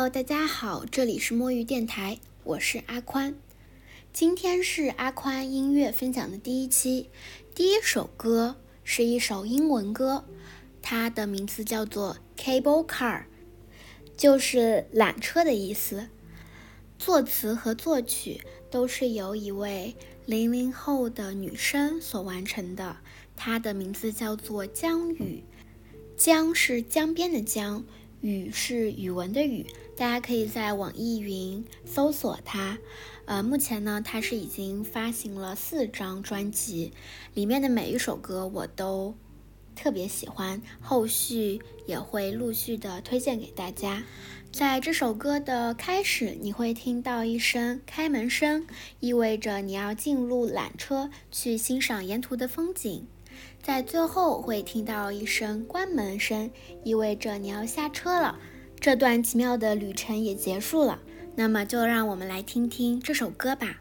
Hello，大家好，这里是摸鱼电台，我是阿宽。今天是阿宽音乐分享的第一期，第一首歌是一首英文歌，它的名字叫做《Cable Car》，就是缆车的意思。作词和作曲都是由一位零零后的女生所完成的，她的名字叫做江雨，江是江边的江。语是语文的语，大家可以在网易云搜索它。呃，目前呢，它是已经发行了四张专辑，里面的每一首歌我都特别喜欢，后续也会陆续的推荐给大家。在这首歌的开始，你会听到一声开门声，意味着你要进入缆车去欣赏沿途的风景。在最后会听到一声关门声，意味着你要下车了。这段奇妙的旅程也结束了。那么，就让我们来听听这首歌吧。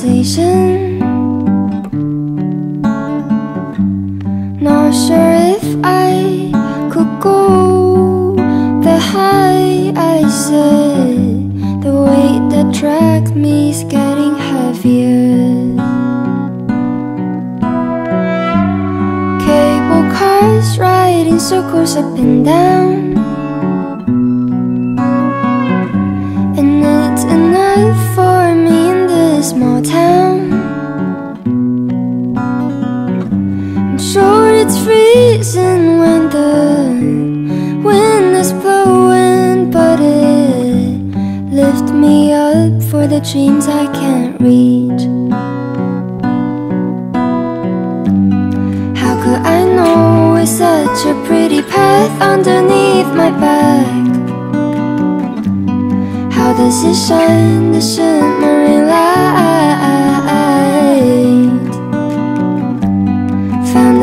Conversation. Not sure if I could go the high I said. The weight that dragged me is getting heavier. Cable cars riding circles up and down. The wind is blowing, but it lifts me up for the dreams I can't reach. How could I know it's such a pretty path underneath my back? How does it shine the shimmering light?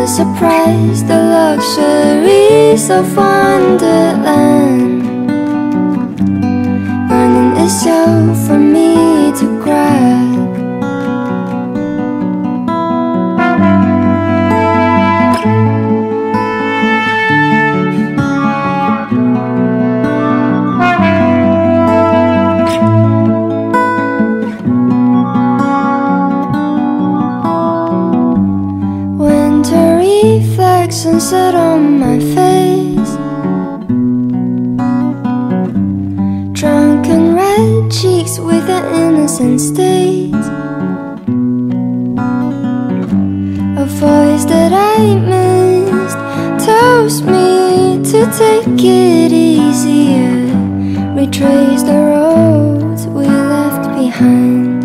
Surprise, the luxuries of Wonderland burning itself for me to grab. With an innocent state. A voice that I missed tells me to take it easier. Retrace the roads we left behind.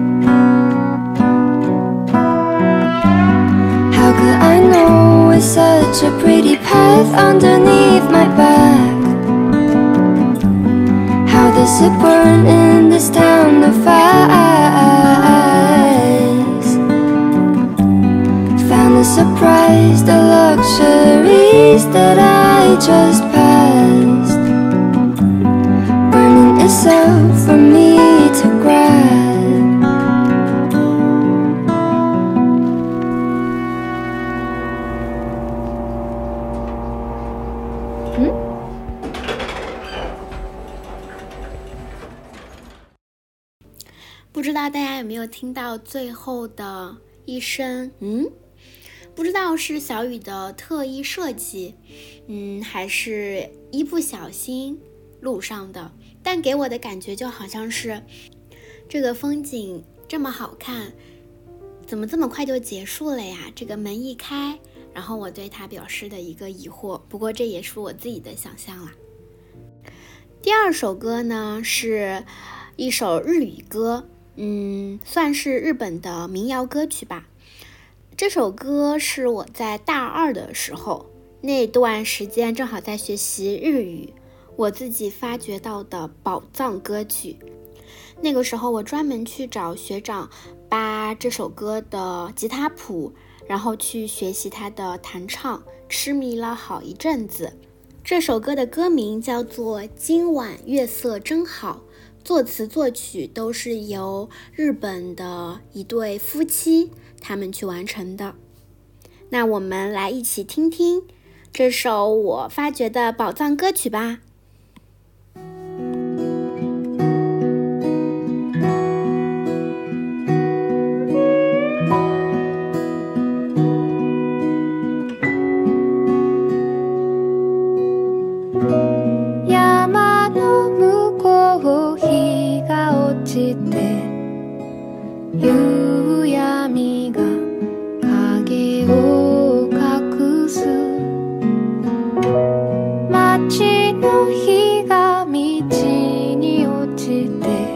How could I know it's such a pretty path underneath my back? How does it burn in this town of ice? Found the surprise, the luxuries that I just passed, 不知道大家有没有听到最后的一声“嗯”？不知道是小雨的特意设计，嗯，还是一不小心录上的。但给我的感觉就好像是这个风景这么好看，怎么这么快就结束了呀？这个门一开，然后我对他表示的一个疑惑。不过这也是我自己的想象啦。第二首歌呢，是一首日语歌。嗯，算是日本的民谣歌曲吧。这首歌是我在大二的时候那段时间正好在学习日语，我自己发掘到的宝藏歌曲。那个时候我专门去找学长扒这首歌的吉他谱。然后去学习他的弹唱，痴迷了好一阵子。这首歌的歌名叫做《今晚月色真好》，作词作曲都是由日本的一对夫妻他们去完成的。那我们来一起听听这首我发掘的宝藏歌曲吧。街の日が道に落ちて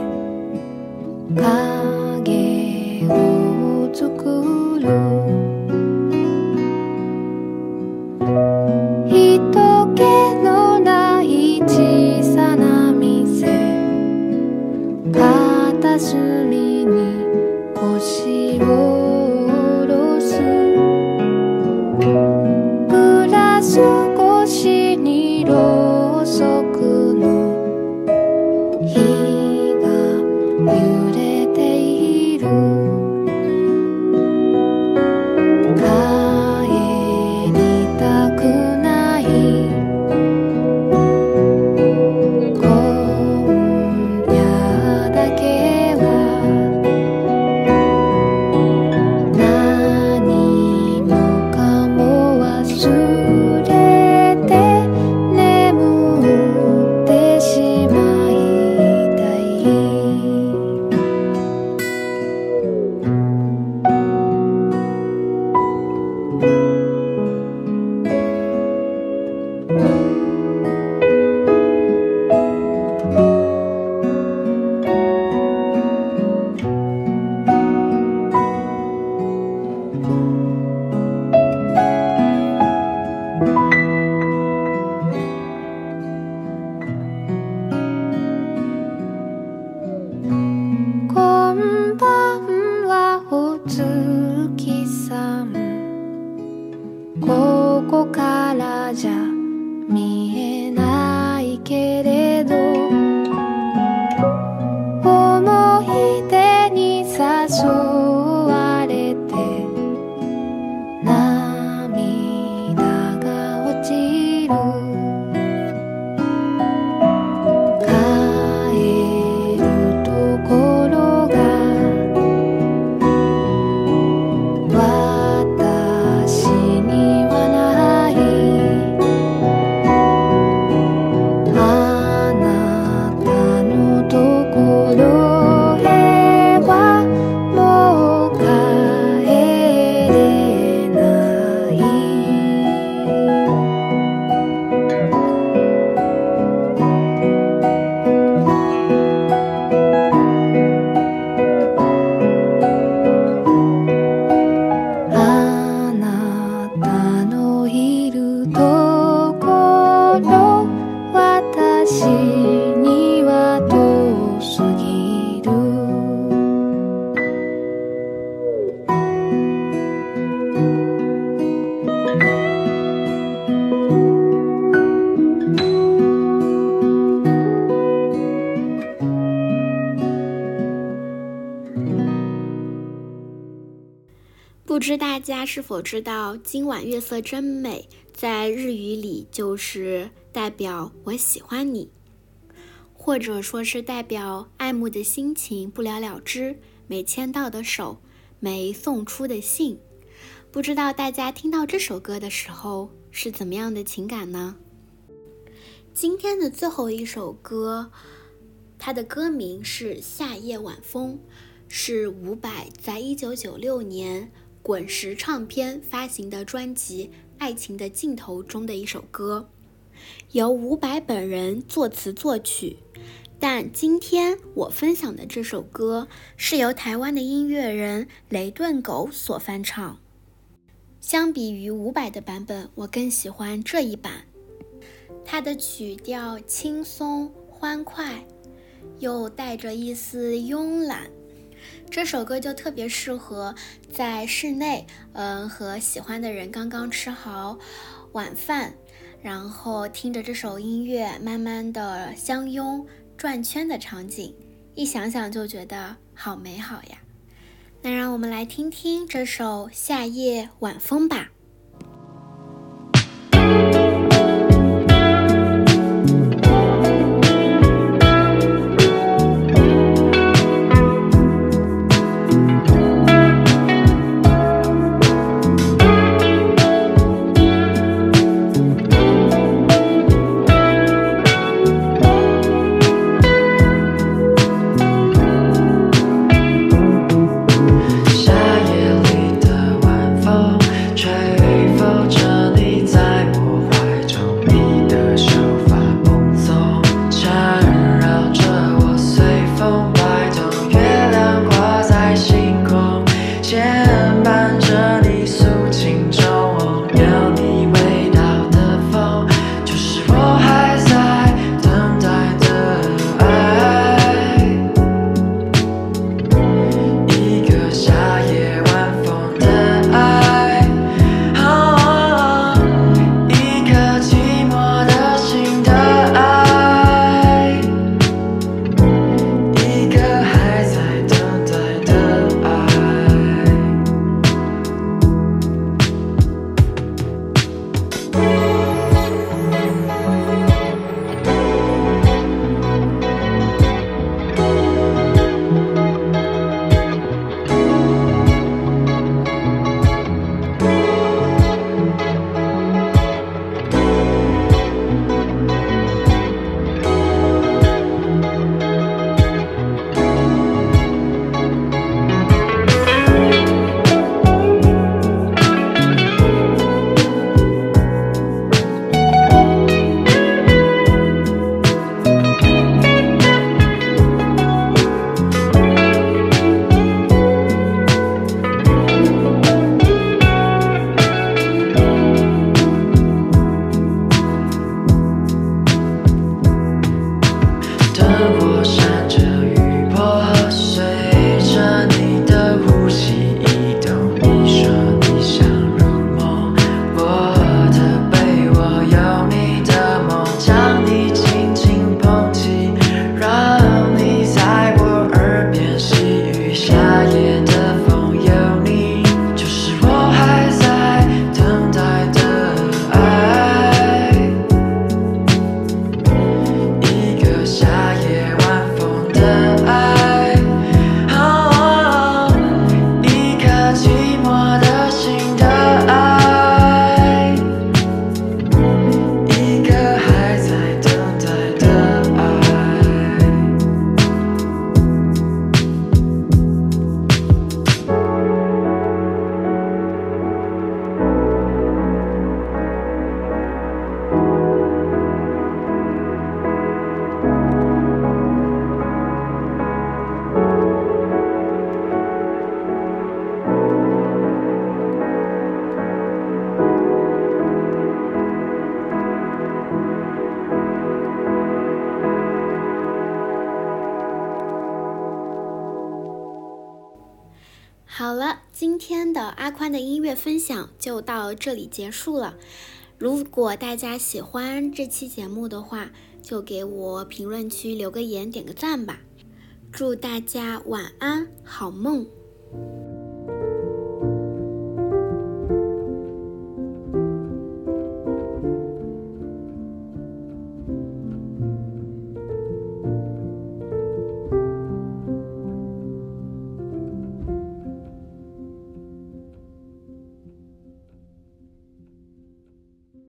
不知大家是否知道，今晚月色真美，在日语里就是代表我喜欢你，或者说是代表爱慕的心情不了了之，没牵到的手，没送出的信。不知道大家听到这首歌的时候是怎么样的情感呢？今天的最后一首歌，它的歌名是《夏夜晚风》，是伍佰在一九九六年。滚石唱片发行的专辑《爱情的尽头》中的一首歌，由伍佰本人作词作曲。但今天我分享的这首歌是由台湾的音乐人雷顿狗所翻唱。相比于伍佰的版本，我更喜欢这一版。它的曲调轻松欢快，又带着一丝慵懒。这首歌就特别适合在室内，嗯，和喜欢的人刚刚吃好晚饭，然后听着这首音乐，慢慢的相拥转圈的场景，一想想就觉得好美好呀。那让我们来听听这首《夏夜晚风》吧。阿宽的音乐分享就到这里结束了。如果大家喜欢这期节目的话，就给我评论区留个言，点个赞吧。祝大家晚安，好梦。